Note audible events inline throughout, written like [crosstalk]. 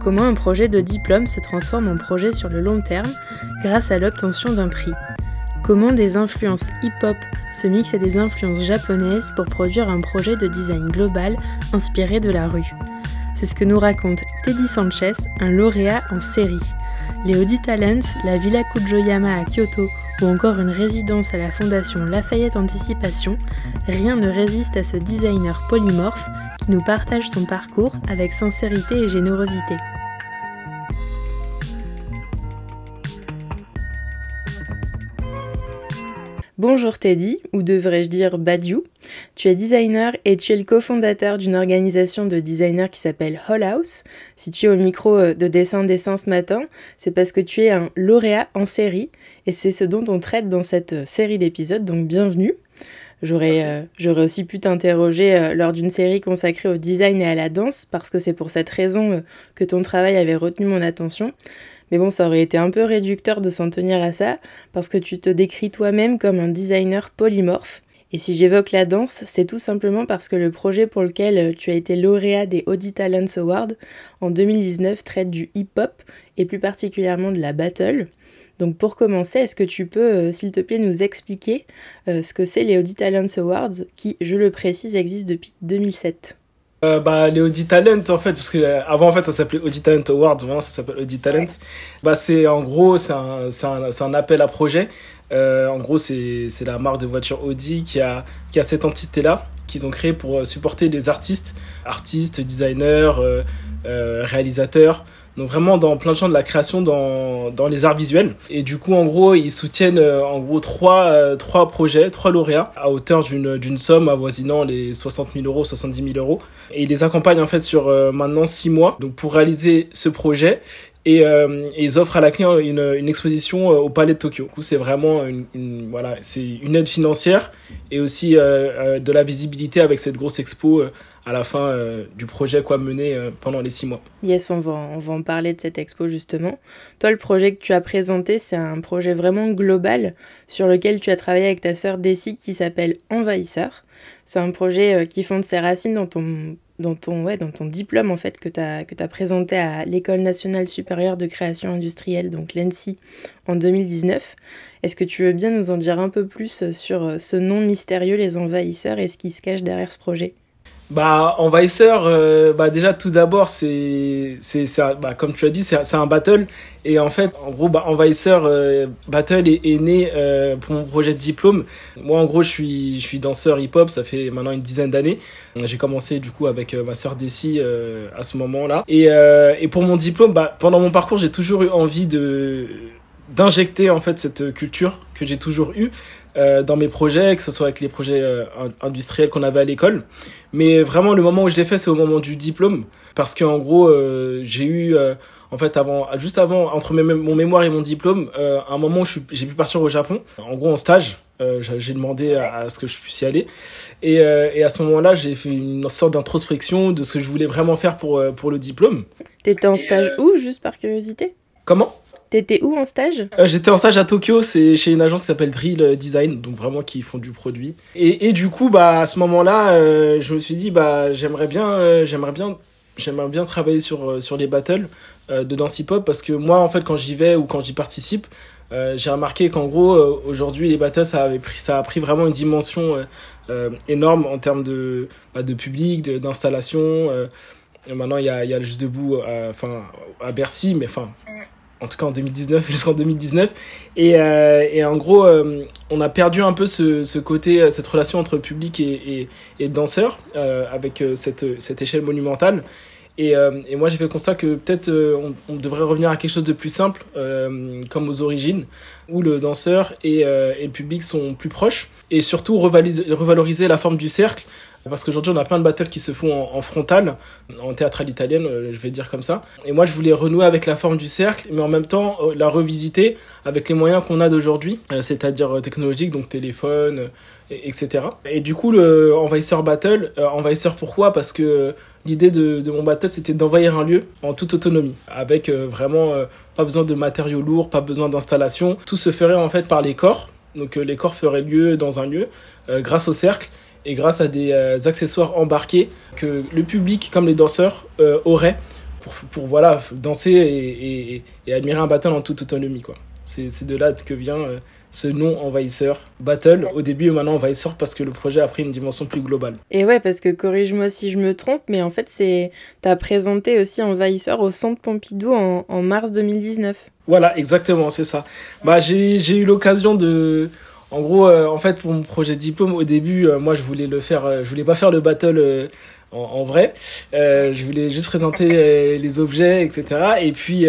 Comment un projet de diplôme se transforme en projet sur le long terme grâce à l'obtention d'un prix Comment des influences hip-hop se mixent à des influences japonaises pour produire un projet de design global inspiré de la rue C'est ce que nous raconte Teddy Sanchez, un lauréat en série. Les Audi Talents, la Villa Kujoyama à Kyoto ou encore une résidence à la fondation Lafayette Anticipation, rien ne résiste à ce designer polymorphe qui nous partage son parcours avec sincérité et générosité. Bonjour Teddy, ou devrais-je dire Badiou. Tu es designer et tu es le cofondateur d'une organisation de designers qui s'appelle Hall House. Si tu es au micro euh, de Dessin Dessin ce matin, c'est parce que tu es un lauréat en série et c'est ce dont on traite dans cette euh, série d'épisodes, donc bienvenue. J'aurais, euh, j'aurais aussi pu t'interroger lors d'une série consacrée au design et à la danse, parce que c'est pour cette raison que ton travail avait retenu mon attention. Mais bon, ça aurait été un peu réducteur de s'en tenir à ça, parce que tu te décris toi-même comme un designer polymorphe. Et si j'évoque la danse, c'est tout simplement parce que le projet pour lequel euh, tu as été lauréat des Audi Talents Awards en 2019 traite du hip-hop et plus particulièrement de la battle. Donc pour commencer, est-ce que tu peux, euh, s'il te plaît, nous expliquer euh, ce que c'est les Audi Talents Awards qui, je le précise, existent depuis 2007 euh, bah, les Audi Talent, en fait, parce que euh, avant, en fait, ça s'appelait Audi Talent Award, maintenant, ça s'appelle Audi Talent. Bah, c'est, en gros, c'est un, c'est un, c'est un appel à projet. Euh, en gros, c'est, c'est la marque de voiture Audi qui a, qui a cette entité-là, qu'ils ont créée pour supporter les artistes, artistes, designers, euh, réalisateurs, donc vraiment dans plein de champs de la création dans, dans les arts visuels. Et du coup, en gros, ils soutiennent euh, en gros trois, euh, trois projets, trois lauréats à hauteur d'une, somme avoisinant les 60 000 euros, 70 000 euros. Et ils les accompagnent en fait sur euh, maintenant six mois. Donc pour réaliser ce projet, et, ils offrent à la clé une, une exposition au Palais de Tokyo. Du coup, c'est vraiment une, voilà, une aide financière et aussi de la visibilité avec cette grosse expo à la fin euh, du projet quoi mener euh, pendant les six mois. Yes, on va, on va en parler de cette expo justement. Toi, le projet que tu as présenté, c'est un projet vraiment global sur lequel tu as travaillé avec ta sœur Desi qui s'appelle Envahisseur. C'est un projet euh, qui fonde ses racines dans ton, dans ton, ouais, dans ton diplôme en fait que tu as, as présenté à l'École nationale supérieure de création industrielle, donc l'ENSI, en 2019. Est-ce que tu veux bien nous en dire un peu plus sur ce nom mystérieux, les envahisseurs, et ce qui se cache derrière ce projet? Bah, Envahisseur, euh, bah déjà tout d'abord, c'est, c'est, bah, comme tu as dit, c'est, c'est un battle. Et en fait, en gros, bah, Envahisseur euh, Battle est, est né euh, pour mon projet de diplôme. Moi, en gros, je suis, je suis danseur hip-hop, ça fait maintenant une dizaine d'années. J'ai commencé du coup avec ma sœur Desi à ce moment-là. Et, et pour mon diplôme, bah, pendant mon parcours, j'ai toujours eu envie de d'injecter en fait cette culture que j'ai toujours eue euh, dans mes projets, que ce soit avec les projets euh, industriels qu'on avait à l'école. Mais vraiment, le moment où je l'ai fait, c'est au moment du diplôme. Parce qu'en gros, euh, j'ai eu, en fait, avant, juste avant, entre mon mémoire et mon diplôme, un moment où j'ai pu partir au Japon, en gros en stage. j'ai demandé à, ce que je puisse y aller. Et, et à ce moment-là, j'ai fait une sorte d'introspection de ce que je voulais vraiment faire pour, pour le diplôme. T'étais en stage où, juste par curiosité? Comment? T'étais où en stage? Euh, J'étais en stage à Tokyo, c'est chez une agence qui s'appelle Drill Design, donc vraiment qui font du produit. Et, du coup, bah à ce moment-là, euh, je me suis dit bah j'aimerais bien, euh, bien, bien travailler sur sur les battles de danse hip-hop parce que moi en fait quand j'y vais ou quand j'y participe, j'ai remarqué qu'en gros aujourd'hui les battles ça avait pris ça a pris vraiment une dimension énorme en termes de bah, de public, d'installation. maintenant il y a y a le juste debout, enfin à Bercy, mais enfin en tout cas en 2019 [laughs] jusqu'en 2019 et, euh, et en gros euh, on a perdu un peu ce, ce côté euh, cette relation entre public et, et, danseur euh, avec cette, cette échelle monumentale. Et, moi j'ai fait le constat que peut-être on, devrait revenir à quelque chose de plus simple comme aux origines où le danseur et, le public sont plus proches. Et surtout revaloriser la forme du cercle Parce qu'aujourd'hui, on a plein de battles qui se font en, frontal, en théâtral italienne, je vais dire comme ça. Et moi, je voulais renouer avec la forme du cercle, mais en même temps, la revisiter avec les moyens qu'on a d'aujourd'hui, c'est-à-dire technologiques, donc téléphone, etc. Et du coup, le Envahisseur Battle, Envahisseur pourquoi? Parce que l'idée de, de, mon battle, c'était d'envahir un lieu en toute autonomie, avec vraiment pas besoin de matériaux lourds, pas besoin d'installation. Tout se ferait en fait par les corps. Donc les corps feraient lieu dans un lieu grâce au cercle et grâce à des euh, accessoires embarqués que le public comme les danseurs euh, auraient pour, pour voilà, danser et, et, et, admirer un battle en toute autonomie. quoi. C'est de là que vient euh, ce nom envahisseur. Battle au début et maintenant envahisseur parce que le projet a pris une dimension plus globale. Et ouais, parce que corrige-moi si je me trompe, mais en fait, c'est as présenté aussi envahisseur au Centre Pompidou en, en mars 2019. Voilà, exactement, c'est ça. Bah, j'ai eu l'occasion de en gros, euh, en fait, pour mon projet diplôme, au début, euh, moi, je voulais le faire, euh, je voulais pas faire le battle en, en, vrai. je voulais juste présenter les objets, etc. Et puis,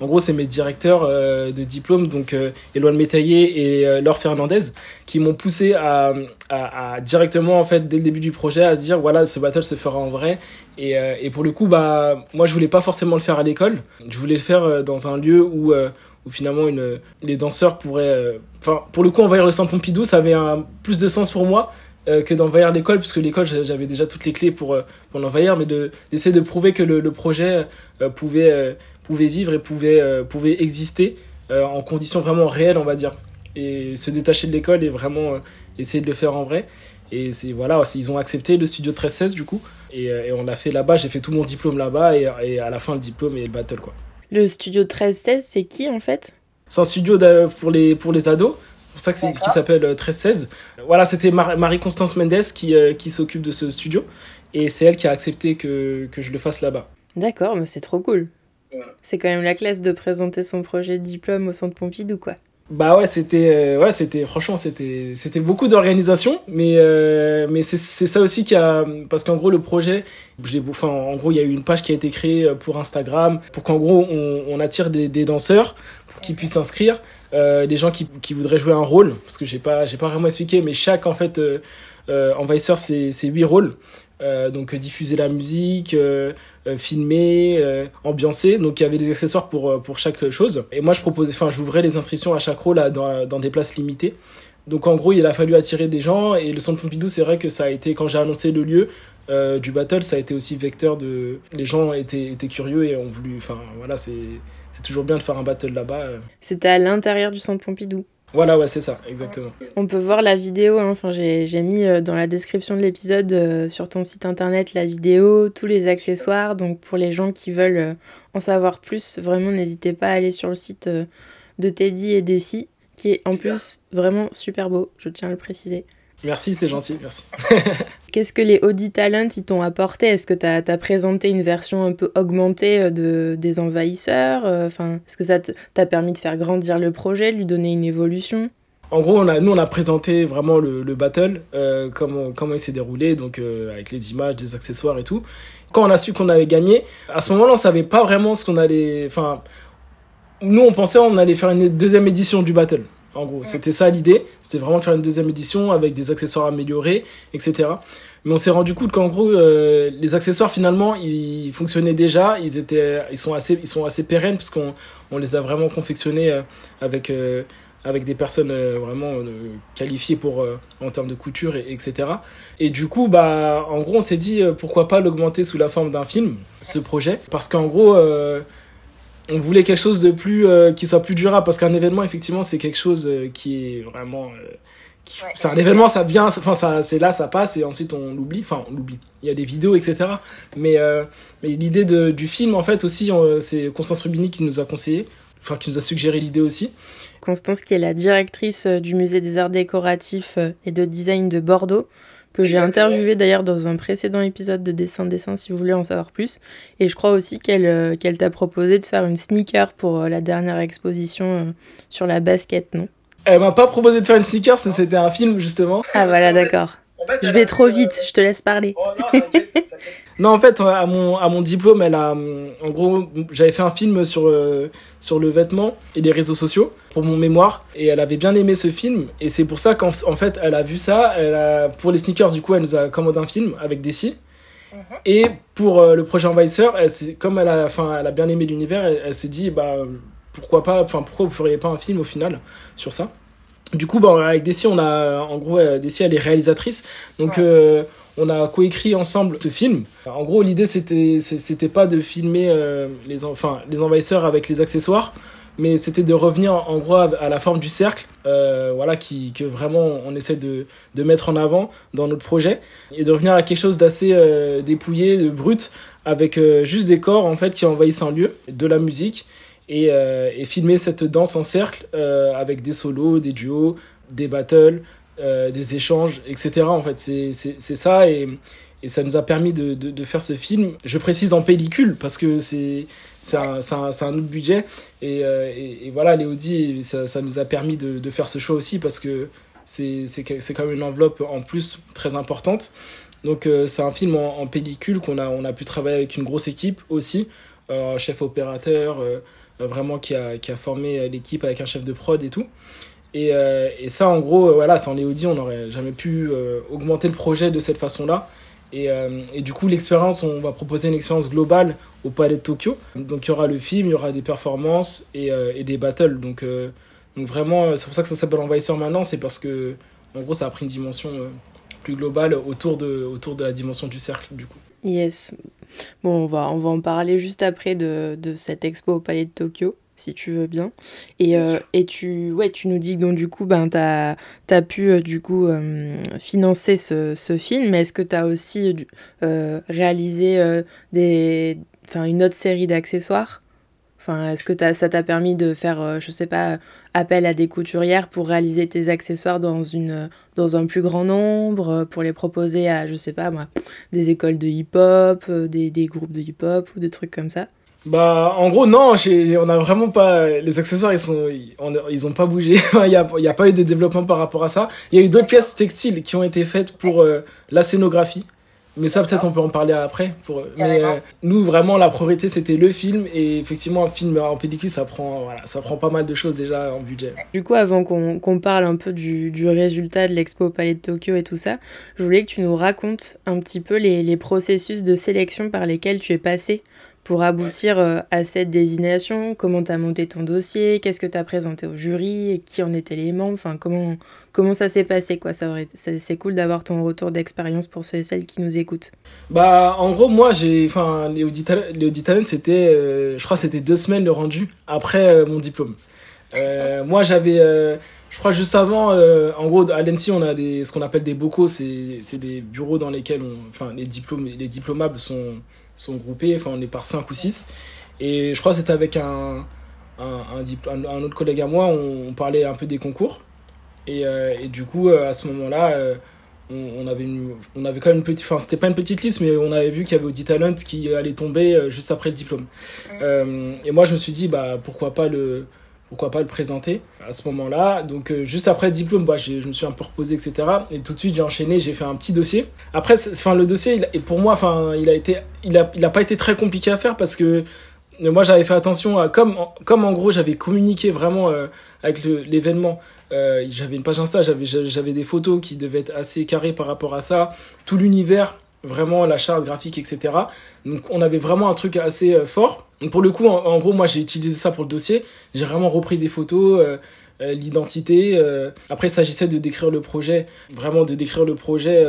en gros, c'est mes directeurs de diplôme, donc Éloine Métaillé et Laure Fernandez, qui m'ont poussé à, à, à, directement, en fait, dès le début du projet, à se dire, voilà, ce battle se fera en vrai. Et, et pour le coup, bah, moi, je voulais pas forcément le faire à l'école. Je voulais le faire dans un lieu où où finalement les danseurs pourraient... Euh, enfin, pour le coup, envahir le centre Pompidou, ça avait plus de sens pour moi euh, que d'envahir l'école, puisque l'école, j'avais déjà toutes les clés pour, euh, pour l'envahir, mais d'essayer de, prouver que le, projet pouvait, vivre et pouvait, exister en conditions vraiment réelles, on va dire. Et se détacher de l'école et vraiment essayer de le faire en vrai. Et voilà, ils ont accepté le studio 1316 du coup. Et, et on l'a fait là-bas, j'ai fait tout mon diplôme là-bas et, et, à la fin le diplôme et le battle quoi. Le studio 13-16, c'est qui en fait? C'est un studio pour les, pour les ados. C'est pour ça que c'est qui s'appelle 13-16. Euh, voilà, c'était Marie-Constance Mendes qui, euh, qui s'occupe de ce studio. Et c'est elle qui a accepté que, que je le fasse là-bas. D'accord, mais c'est trop cool. C'est quand même la classe de présenter son projet de diplôme au centre Pompidou, quoi. Bah ouais, c'était euh, ouais, c'était franchement c'était c'était beaucoup d'organisation, mais euh, mais c'est c'est ça aussi qui a parce qu'en gros le projet, je enfin en gros il y a eu une page qui a été créée euh, pour Instagram pour qu'en gros on, on attire des, des danseurs pour qu'ils puissent s'inscrire, euh, des gens qui qui voudraient jouer un rôle parce que j'ai pas j'ai pas vraiment expliqué, mais chaque en fait euh, envahisseur c'est c'est huit rôles. Euh, donc diffuser la musique, euh, euh, filmer, ambiancer. Donc il y avait des accessoires pour, pour chaque chose. Et moi je proposais, enfin j'ouvrais les inscriptions à chaque rôle dans, dans des places limitées. Donc en gros il a fallu attirer des gens et le centre Pompidou c'est vrai que ça a été quand j'ai annoncé le lieu du battle ça a été aussi vecteur de les gens étaient, étaient curieux et ont voulu enfin voilà c'est c'est toujours bien de faire un battle là-bas. C'était à l'intérieur du centre Pompidou. Voilà, ouais, c'est ça, exactement. On peut voir la vidéo, hein. enfin, j'ai mis euh, dans la description de l'épisode euh, sur ton site internet la vidéo, tous les accessoires. Donc pour les gens qui veulent euh, en savoir plus, vraiment n'hésitez pas à aller sur le site de Teddy et Desi, qui est en plus vraiment super beau, je tiens à le préciser. Merci, c'est gentil, merci. [laughs] Qu'est-ce que les Audi Talent ils t'ont apporté? Est-ce que tu as, présenté une version un peu augmentée euh, de, des envahisseurs euh, enfin, Est-ce que ça t'a permis de faire grandir le projet, lui donner une évolution? En gros, on nous, on a présenté vraiment le, le battle, euh, comment, comment il s'est déroulé, donc avec les images, des accessoires et tout. Quand on a su qu'on avait gagné, à ce moment-là, on savait pas vraiment ce qu'on allait... Enfin, nous, on pensait on allait faire une deuxième édition du battle. En gros, c'était ça l'idée. C'était vraiment de faire une deuxième édition avec des accessoires améliorés, etc. Mais on s'est rendu compte qu'en gros, euh, les accessoires finalement, ils fonctionnaient déjà. Ils étaient, ils sont assez, ils sont assez pérennes puisqu'on on les a vraiment confectionnés euh, avec euh, avec des personnes vraiment qualifiées pour en termes de couture et, etc. Et du coup, bah, en gros, on s'est dit pourquoi pas l'augmenter sous la forme d'un film, ce projet, parce qu'en gros on voulait quelque chose de plus euh, qui soit plus durable parce qu'un événement effectivement c'est quelque chose euh, qui est vraiment euh, c'est un événement ça vient enfin ça c'est là ça passe et ensuite on l'oublie. Enfin on l'oublie. Il y a des vidéos etc mais mais l'idée du film en fait aussi c'est Constance Rubini qui nous a conseillé enfin qui nous a suggéré l'idée aussi. Constance qui est la directrice du musée des arts décoratifs et de design de Bordeaux que j'ai interviewé d'ailleurs dans un précédent épisode de Dessin Dessin si vous voulez en savoir plus. Et je crois aussi qu'elle euh, qu'elle t'a proposé de faire une sneaker pour euh, la dernière exposition euh, sur la basket, non? Elle m'a pas proposé de faire une sneaker, c'était un film justement. Ah voilà, d'accord. je vais trop vite, je te laisse parler. Oh, Non, en fait, à mon, à mon diplôme, elle a, en gros, j'avais fait un film sur, euh, sur le vêtement et les réseaux sociaux pour mon mémoire. Et elle avait bien aimé ce film. Et c'est pour ça qu'en en fait, elle a vu ça. Elle a, pour les sneakers, du coup, elle nous a commandé un film avec Desi. Mhm. Et pour euh, le projet Envahisseur, elle, comme elle a, enfin, elle a bien aimé l'univers, elle, s'est dit, bah, pourquoi pas, enfin, pourquoi vous feriez pas un film au final sur ça? Du coup, bah, avec Desi, on a, en gros, Desi, elle est réalisatrice. Donc, on a coécrit ensemble ce film. En gros, l'idée c'était c'était pas de filmer euh, les enfin les envahisseurs avec les accessoires, mais c'était de revenir en gros à la forme du cercle, euh, voilà qui que vraiment on essaie de de mettre en avant dans notre projet et de revenir à quelque chose d'assez euh, dépouillé, de brut, avec juste des corps en fait qui envahissent un lieu, de la musique et, et filmer cette danse en cercle avec des solos, des duos, des battles. Euh, des échanges, etc. En fait, c'est ça et, et, ça nous a permis de, de, faire ce film. Je précise en pellicule parce que c'est un, un, un, autre budget et, euh, et, voilà, ça, ça, nous a permis de, de, faire ce choix aussi parce que c'est quand même une enveloppe en plus très importante. Donc euh, c'est un film en, en pellicule qu'on a, on a pu travailler avec une grosse équipe aussi, chef opérateur, vraiment qui a, qui a formé l'équipe avec un chef de prod et tout. Et, euh, et, ça, en gros, euh, voilà, sans Léodie, on n'aurait jamais pu euh, augmenter le projet de cette façon-là. Et, du coup, l'expérience, on va proposer une expérience globale au Palais de Tokyo. Donc, il y aura le film, il y aura des performances et, des battles. Donc, vraiment, c'est pour ça que ça s'appelle Envahisseur maintenant, c'est parce que, en gros, ça a pris une dimension plus globale autour de, la dimension du cercle, du coup. Yes. Bon, on va, en parler juste après de cette expo au Palais de Tokyo si tu veux bien. Et, euh, et tu, ouais, tu nous dis que donc, du coup, ben, tu as, as, pu euh, du coup, euh, financer ce, ce film, mais est-ce que tu as aussi réalisé des, une autre série d'accessoires? Enfin, est-ce que ça t'a permis de faire, je sais pas, appel à des couturières pour réaliser tes accessoires dans, une, dans un plus grand nombre, pour les proposer à, je sais pas moi, des écoles de hip-hop, des, des groupes de hip-hop ou des trucs comme ça? Bah, en gros, non, on a vraiment pas, les accessoires, ils sont, ils, ont pas bougé. [laughs] il y a, il y a pas eu de développement par rapport à ça. Il y a eu d'autres pièces textiles qui ont été faites pour euh, la scénographie. Mais ça, peut-être, on peut en parler après. Pour, mais euh, nous, vraiment, la priorité, c'était le film. Et effectivement, un film en pellicule, ça prend, voilà, ça prend pas mal de choses déjà en budget. Du coup, avant qu'on parle un peu du, du résultat de l'expo au Palais de Tokyo et tout ça, je voulais que tu nous racontes un petit peu les, les processus de sélection par lesquels tu es passé pour aboutir euh, à cette désignation? Comment tu as monté ton dossier? Qu'est-ce que tu as présenté au jury? Qui en étaient les membres? Enfin, comment, comment ça s'est passé quoi? Ça C'est cool d'avoir ton retour d'expérience pour ceux et celles qui nous écoutent. Bah, en gros, moi, j'ai. Enfin, les Talent, c'était. Euh, je crois c'était deux semaines le rendu après euh, mon diplôme. [laughs] moi, j'avais. je crois juste avant, en gros, à l'ENSI, on a des, ce qu'on appelle des bocaux. C'est des bureaux dans lesquels on, enfin, les, diplômes, les diplomables sont sont groupés, enfin on est par 5 ou 6. Et je crois que c'était avec un, un, un, autre collègue à moi, on, parlait un peu des concours. Et, euh, et du coup, euh, à ce moment-là, euh, on, avait on avait quand même une petite, enfin c'était pas une petite liste, mais on avait vu qu'il y avait Audi Talent qui allait tomber juste après le diplôme. et moi, je me suis dit, bah pourquoi pas le pourquoi pas le présenter à ce moment-là. Donc euh, juste après diplôme, bah, je me suis un peu reposé, etc. Et tout de suite, j'ai enchaîné, j'ai fait un petit dossier. Après, enfin, le dossier, et pour moi, enfin, il a été, il a, pas été très compliqué à faire parce que euh, moi, j'avais fait attention à, comme, comme en gros, j'avais communiqué vraiment euh, avec l'événement. j'avais une page Insta, j'avais des photos qui devaient être assez carrées par rapport à ça. Tout l'univers, vraiment la charte graphique, etc. Donc on avait vraiment un truc assez euh, fort. Donc pour le coup, en, gros, moi j'ai utilisé ça pour le dossier. J'ai vraiment repris des photos, euh, euh, l'identité. Après, il s'agissait de décrire le projet, vraiment de décrire le projet,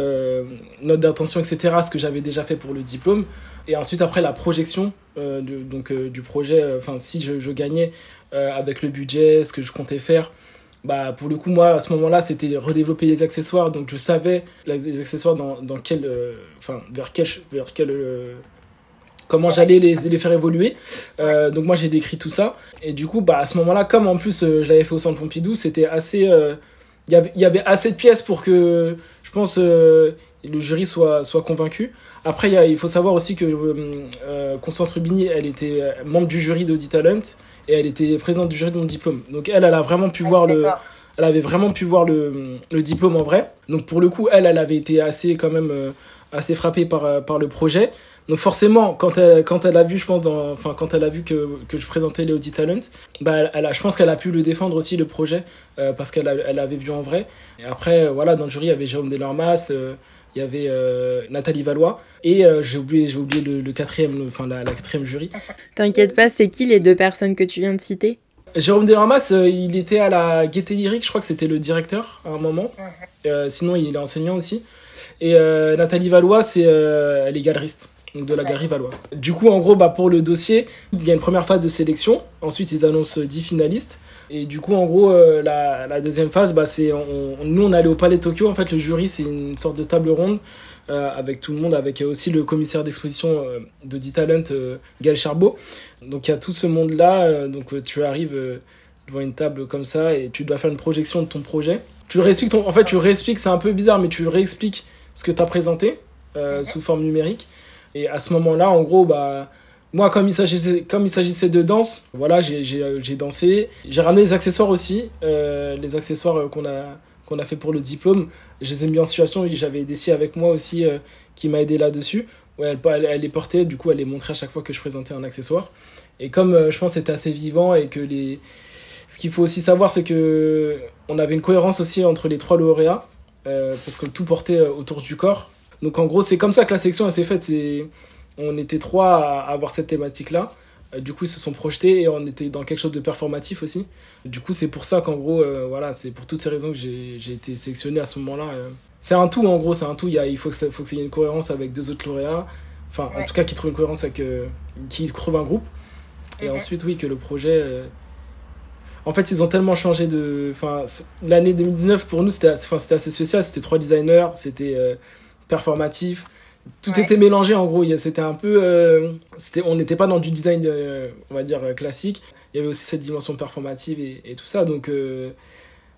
note d'intention, etc. Ce que j'avais déjà fait pour le diplôme. Et ensuite, après la projection donc, du projet, enfin si je gagnais avec le budget, ce que je comptais faire bah pour le coup moi à ce moment-là c'était redévelopper les accessoires. Donc je savais les accessoires dans, dans quel euh, enfin vers quel vers quel euh, comment j'allais les, les faire évoluer. Euh, donc moi j'ai décrit tout ça. Et du coup bah à ce moment-là comme en plus je l'avais fait au centre Pompidou c'était assez il y avait il y avait assez de pièces pour que je pense le jury soit soit convaincu. Après il faut savoir aussi que Constance Rubini elle était membre du jury d'Audi Talent et elle était présidente du jury de mon diplôme. Donc elle, elle a vraiment pu ah, voir le, elle avait vraiment pu voir le, le, diplôme en vrai. Donc pour le coup, elle, elle avait été assez quand même euh, assez frappée par, par le projet. Donc forcément, quand elle, quand elle a vu, je pense, dans, enfin, quand elle a vu que, que je présentais les Audi Talent, bah, elle a, je pense qu'elle a pu le défendre aussi, le projet, euh, parce qu'elle elle avait vu en vrai. Et après, voilà, dans le jury, il y avait Jérôme Delormas, euh, il y avait euh, Nathalie Valois, et j'ai oublié, j'ai oublié le, quatrième, enfin, la, la quatrième jury. T'inquiète pas, c'est qui les deux personnes que tu viens de citer? Jérôme Delormas, il était à la Gaieté Lyrique, je crois que c'était le directeur à un moment. sinon, il est enseignant aussi. Et Nathalie Valois, c'est, elle est galeriste donc de la galerie Valois. Du coup, en gros, bah, pour le dossier, il y a une première phase de sélection. Ensuite, ils annoncent 10 finalistes. Et du coup, en gros, euh, la, la, deuxième phase, bah, c'est nous, on allé au Palais Tokyo. En fait, le jury, c'est une sorte de table ronde euh, avec tout le monde, avec aussi le commissaire d'exposition euh, de D-Talent, Gaël Charbot. Donc, il y a tout ce monde-là. donc, tu arrives devant une table comme ça et tu dois faire une projection de ton projet. Tu réexpliques ton... En fait, tu réexpliques, c'est un peu bizarre, mais tu réexpliques ce que tu as présenté sous forme numérique. Et à ce moment-là, en gros, bah, moi, comme il s'agissait, de danse, voilà, j'ai, dansé. J'ai ramené les accessoires aussi, euh, les accessoires qu'on a, qu'on fait pour le diplôme. Je les ai mis en situation. J'avais Desi avec moi aussi euh, qui m'a aidé là-dessus. Ouais, elle, elle, les portait, du coup, elle les montrait à chaque fois que je présentais un accessoire. Et comme euh, je pense que c'était assez vivant et que les. Ce qu'il faut aussi savoir, c'est que on avait une cohérence aussi entre les trois lauréats, parce que tout portait autour du corps. Donc en gros, c'est comme ça que la section s'est faite. On était trois à avoir cette thématique-là. Euh, du coup, ils se sont projetés et on était dans quelque chose de performatif aussi. Du coup, c'est pour ça qu'en gros, euh, voilà, c'est pour toutes ces raisons que j'ai, été sélectionné à ce moment-là. Euh. C'est un tout, en gros, c'est un tout. Il, y a, il faut qu'il y ait une cohérence avec deux autres lauréats. Enfin, en tout cas, qui trouvent une cohérence avec. qui trouvent un groupe. Et ensuite, oui, que le projet. En fait, ils ont tellement changé de. Enfin, l'année 2019, pour nous, c'était assez spécial. C'était trois designers, c'était performatif. Tout était mélangé en gros. C'était un peu. Euh, c'était, on n'était pas dans du design, euh, on va dire, euh, classique. Il y avait aussi cette dimension performative et, tout ça. Donc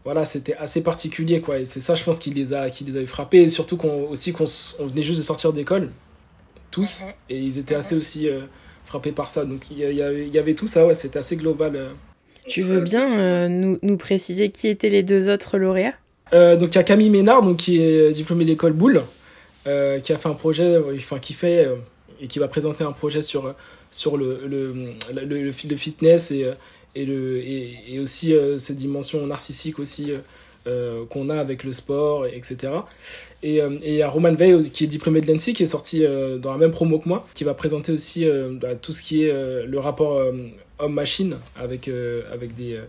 voilà, c'était assez particulier quoi. Et c'est ça, je pense, qui les a, qui les avait frappés. Et surtout qu'on, aussi qu'on on venait juste de sortir d'école, tous. Mhm. Et ils étaient assez mhm. aussi frappés par ça. Donc il y, avait, il y avait tout ça, ouais, c'était assez global. Tu veux bien nous, nous préciser qui étaient les deux autres lauréats? Donc il y a Camille Ménard, donc, qui est diplômée d'école Boulle. Euh, qui a fait un projet, enfin qui fait euh, et qui va présenter un projet sur, sur le, le, le, le fitness et, et, le, et, aussi euh, cette dimension narcissique aussi qu'on a avec le sport, etc. Et il y a Roman Veil qui est diplômé de l'ENSI, qui est sorti dans la même promo que moi, qui va présenter aussi bah, tout ce qui est le rapport homme-machine avec, avec, des,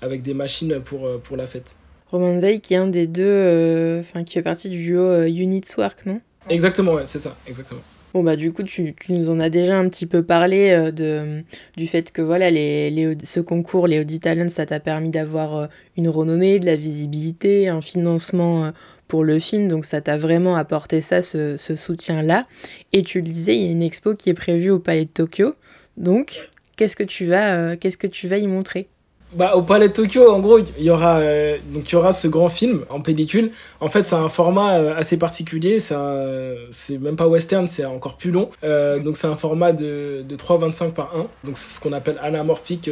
avec des machines pour, pour la fête. Roman Veil qui est un des deux, enfin qui fait partie du duo Units Work, non? Exactement, ouais, c'est ça, exactement. Bon bah du coup tu, tu, nous en as déjà un petit peu parlé euh, de, du fait que voilà les, les, ce concours, les Audi Talents, ça t'a permis d'avoir euh, une renommée, de la visibilité, un financement euh, pour le film, donc ça t'a vraiment apporté ça, ce, ce soutien-là. Et tu le disais, il y a une expo qui est prévue au Palais de Tokyo, donc qu'est-ce que tu vas, qu'est-ce que tu vas y montrer? Bah, au Palais de Tokyo, en gros, il y aura euh, donc il y aura ce grand film en pellicule. En fait, c'est un format euh, assez particulier. C'est c'est même pas western, c'est encore plus long. Euh, donc c'est un format de de 3,25 par 1. Donc c'est ce qu'on appelle anamorphique.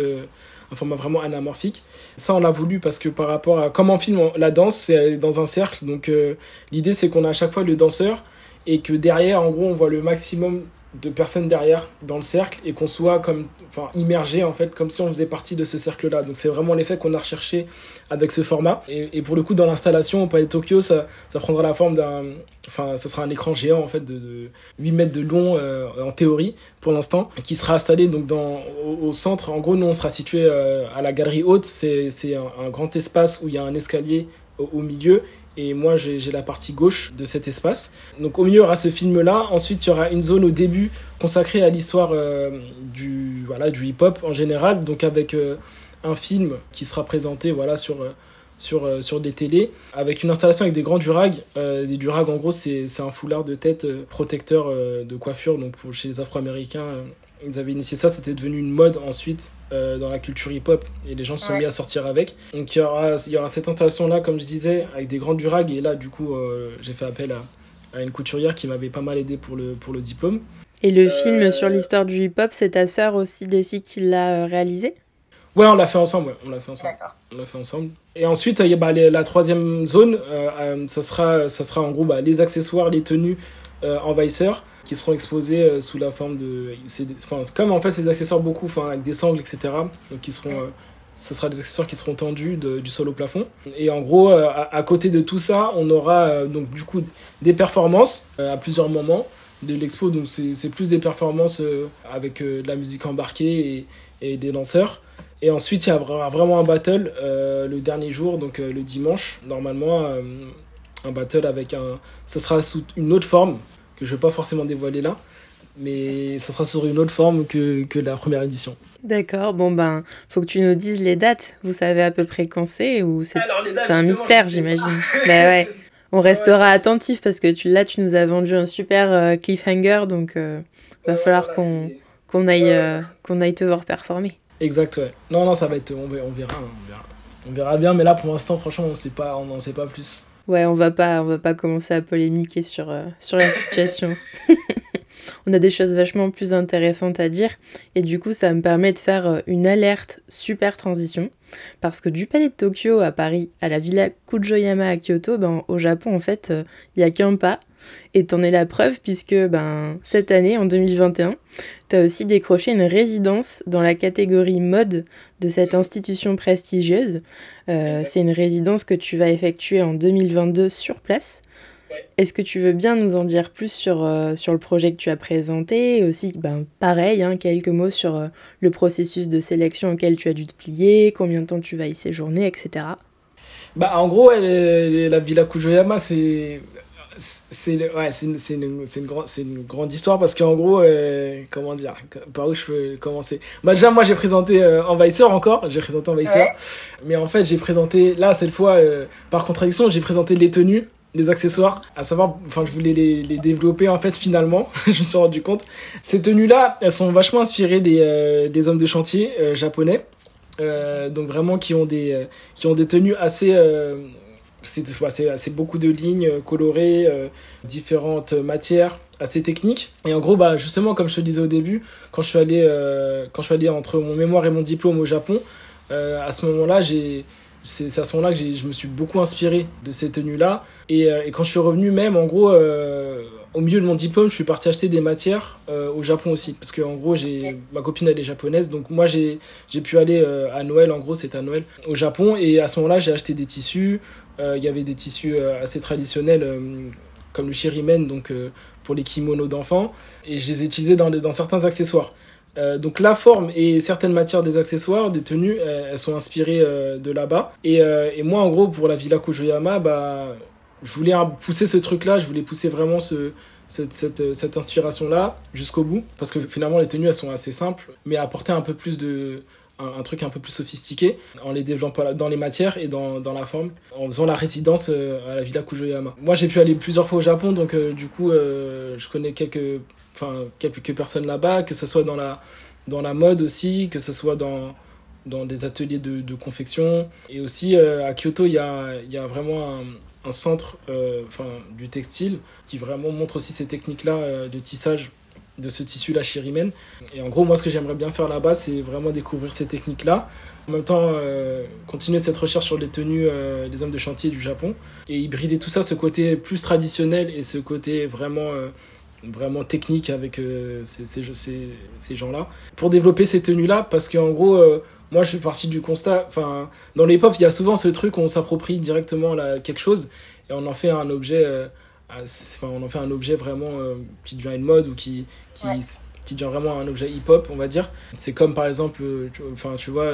un format vraiment anamorphique. Ça, on l'a voulu parce que par rapport à comment on filme la danse, c'est dans un cercle. Donc l'idée, c'est qu'on a à chaque fois le danseur et que derrière, en gros, on voit le maximum de personnes derrière dans le cercle et qu'on soit comme enfin immergé en fait comme si on faisait partie de ce cercle là donc c'est vraiment l'effet qu'on a recherché avec ce format. Et, pour le coup dans l'installation au Palais de Tokyo ça, ça prendra la forme d'un enfin ça sera un écran géant en fait de, 8 mètres de long euh, en théorie pour l'instant qui sera installé donc dans au, centre. En gros nous on sera situé euh, à la galerie haute. C'est un, un grand espace où il y a un escalier au milieu et moi j'ai la partie gauche de cet espace. Donc au milieu il y aura ce film là, ensuite il y aura une zone au début consacrée à l'histoire euh, du voilà du hip hop en général, donc avec euh, un film qui sera présenté voilà sur euh, sur, sur des télés, avec une installation avec des grands durags. des durags, en gros, c'est un foulard de tête protecteur de coiffure. Donc, pour, chez les Afro-Américains, ils avaient initié ça, c'était devenu une mode ensuite euh, dans la culture hip-hop et les gens se sont mis à sortir avec. Donc il y aura, il y aura cette installation-là, comme je disais, avec des grands durags et là, du coup, euh, j'ai fait appel à, à, une couturière qui m'avait pas mal aidé pour le, pour le diplôme. Et le film sur l'histoire du hip-hop, c'est ta sœur aussi, Desi, qui l'a euh, réalisé? Ouais, on l'a fait ensemble, on l'a fait ensemble. On l'a fait ensemble. Et ensuite, il y a bah, la troisième zone, ça, sera, ça sera en gros bah, les accessoires, les tenues envahisseurs qui seront exposés sous la forme de. Enfin, comme en fait ces accessoires beaucoup, enfin, avec des sangles, etc. Donc, qui seront ce sera des accessoires qui seront tendus du sol au plafond. Et en gros, euh, à, côté de tout ça, on aura euh, donc du coup des performances euh, à plusieurs moments de l'expo. Donc c'est plus des performances avec de la musique embarquée et, et, des danseurs. Et ensuite, il y aura vraiment un battle le dernier jour, donc le dimanche, normalement, un battle avec un... Ça sera sous une autre forme, que je ne vais pas forcément dévoiler là, mais ça sera sur une autre forme que, que la première édition. D'accord, bon ben, faut que tu nous dises les dates. Vous savez à peu près quand c'est ou c'est un mystère, j'imagine. ben ouais, [laughs] on restera attentif parce que tu, là, tu nous as vendu un super euh, cliffhanger, donc il euh, va falloir qu'on qu'on aille, euh, qu'on aille te voir performer. Exact, ouais. Non, non, ça va être, on, verra, on verra, on verra, bien, mais là, pour l'instant, franchement, on sait pas, on n'en sait pas plus. Ouais, on va pas, on va pas commencer à polémiquer sur, sur la situation. [laughs] on a des choses vachement plus intéressantes à dire. Et du coup, ça me permet de faire euh, une alerte super transition. Parce que du palais de Tokyo à Paris, à la villa Kujoyama à Kyoto, ben, au Japon, en fait, il euh, n'y a qu'un pas. Et t'en es la preuve puisque ben, cette année, en 2021, tu as aussi décroché une résidence dans la catégorie mode de cette institution prestigieuse. Euh, c'est une résidence que tu vas effectuer en 2022 sur place. Est-ce que tu veux bien nous en dire plus sur, euh, sur le projet que tu as présenté et aussi, ben, pareil, hein, quelques mots sur euh, le processus de sélection auquel tu as dû te plier, combien de temps tu vas y séjourner, etc. Bah, en gros, la Villa Kujoyama, c'est c'est ouais, une, une, une, grande, une grande histoire parce qu'en gros, euh, comment dire, par où je peux commencer? Bah Déjà, moi j'ai présenté Envahisseur encore, j'ai présenté Envahisseur, mais en fait j'ai présenté, là cette fois, par contradiction, j'ai présenté les tenues les accessoires, à savoir, enfin, je voulais les, les, développer en fait finalement, [laughs] je me suis rendu compte. Ces tenues-là, elles sont vachement inspirées des, euh, des hommes de chantier euh, japonais, euh, donc vraiment qui ont des, qui ont des tenues assez, c'est beaucoup de lignes colorées, différentes matières, assez techniques. Et en gros, bah justement, comme je te disais au début, quand je suis allé, quand je suis allé entre mon mémoire et mon diplôme au Japon, à ce moment-là, c'est à ce moment-là que je me suis beaucoup inspiré de ces tenues-là. Et, euh, quand je suis revenu, même en gros, euh, au milieu de mon diplôme, je suis parti acheter des matières euh, au Japon aussi. Parce que en gros, ma copine, elle est japonaise. Donc moi, j'ai pu aller à Noël, en gros, c'était à Noël, au Japon. Et à ce moment-là, j'ai acheté des tissus. Il y avait des tissus assez traditionnels, comme le shirimen, donc pour les kimonos d'enfants. Et je les ai utilisés dans, dans certains accessoires. Euh, donc la forme et certaines matières des accessoires, des tenues, euh, elles sont inspirées euh, de là-bas. Et, et, moi, en gros, pour la Villa Kujoyama, bah, je voulais pousser ce truc-là, je voulais pousser vraiment ce, cette, cette, cette inspiration-là jusqu'au bout. Parce que finalement, les tenues, elles sont assez simples, mais apporter un peu plus de... Un, truc un peu plus sophistiqué en les développant dans les matières et dans, dans la forme en faisant la résidence à la Villa Kujoyama. Moi j'ai pu aller plusieurs fois au Japon donc du coup je connais quelques quelques personnes là-bas, que ce soit dans la, dans la mode aussi, que ce soit dans, dans des ateliers de, de confection. Et aussi euh, à Kyoto, il y a, y a vraiment un, un centre euh, du textile qui vraiment montre aussi ces techniques-là euh, de tissage de ce tissu-là shirimen. Et en gros, moi, ce que j'aimerais bien faire là-bas, c'est vraiment découvrir ces techniques-là. En même temps, continuer cette recherche sur les tenues des hommes de chantier du Japon et hybrider tout ça, ce côté plus traditionnel et ce côté vraiment vraiment technique avec euh, ces, ces, ces, gens-là pour développer ces tenues-là parce qu'en gros, euh, moi je suis parti du constat, enfin, dans les il y a souvent ce truc où on s'approprie directement là, quelque chose et on en fait un objet, euh, enfin, on en fait un objet vraiment qui devient une mode ou qui, qui, qui devient vraiment un objet hip-hop, on va dire. C'est comme par exemple, enfin, tu vois.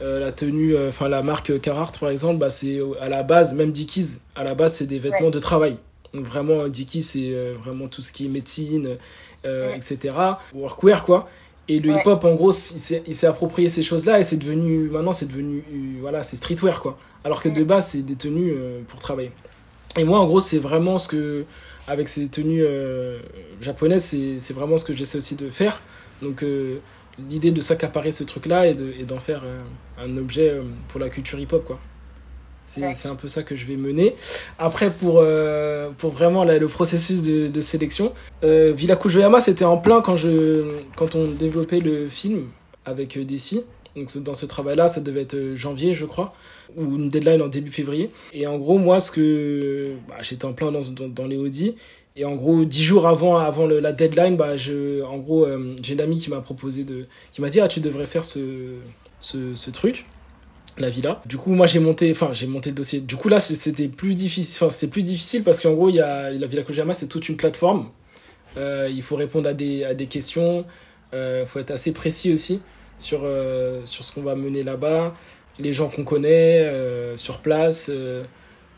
la tenue, enfin la marque Carhartt par exemple, bah, c'est à la base, même Dickies, à la base c'est des vêtements de travail. Donc vraiment, Dicky, c'est euh, vraiment tout ce qui est médecine, euh, etc. Workwear, quoi. Et le hip-hop, en gros, il s'est approprié ces choses-là et c'est devenu, maintenant, c'est devenu, euh, voilà, c'est streetwear, quoi. Alors que de base, c'est des tenues pour travailler. Et moi, en gros, c'est vraiment ce que, avec ces tenues japonaises, c'est vraiment ce que j'essaie aussi de faire. Donc, l'idée de s'accaparer ce truc-là et d'en faire un objet pour la culture hip-hop, quoi. C'est un peu ça que je vais mener. Après, pour, euh, pour vraiment le processus de, de sélection, euh, Villa Kujoyama, c'était en plein quand, je, quand on développait le film avec euh, DC. Donc dans ce travail-là, ça devait être janvier, je crois, ou une deadline en début février. Et en gros, moi, ce que bah, j'étais en plein dans, dans, les Audi. Et en gros, dix jours avant, avant le, la deadline, bah, je, en gros, j'ai une amie qui m'a proposé de, qui m'a dit, ah, tu devrais faire ce, ce, truc la villa. Du coup, moi j'ai monté, enfin j'ai monté le dossier. Du coup là, c'était plus difficile, enfin c'était plus difficile parce qu'en gros, il y a la villa Kojama, c'est toute une plateforme. Euh, il faut répondre à des, à des questions. Il euh, faut être assez précis aussi sur, euh, sur ce qu'on va mener là-bas, les gens qu'on connaît sur place,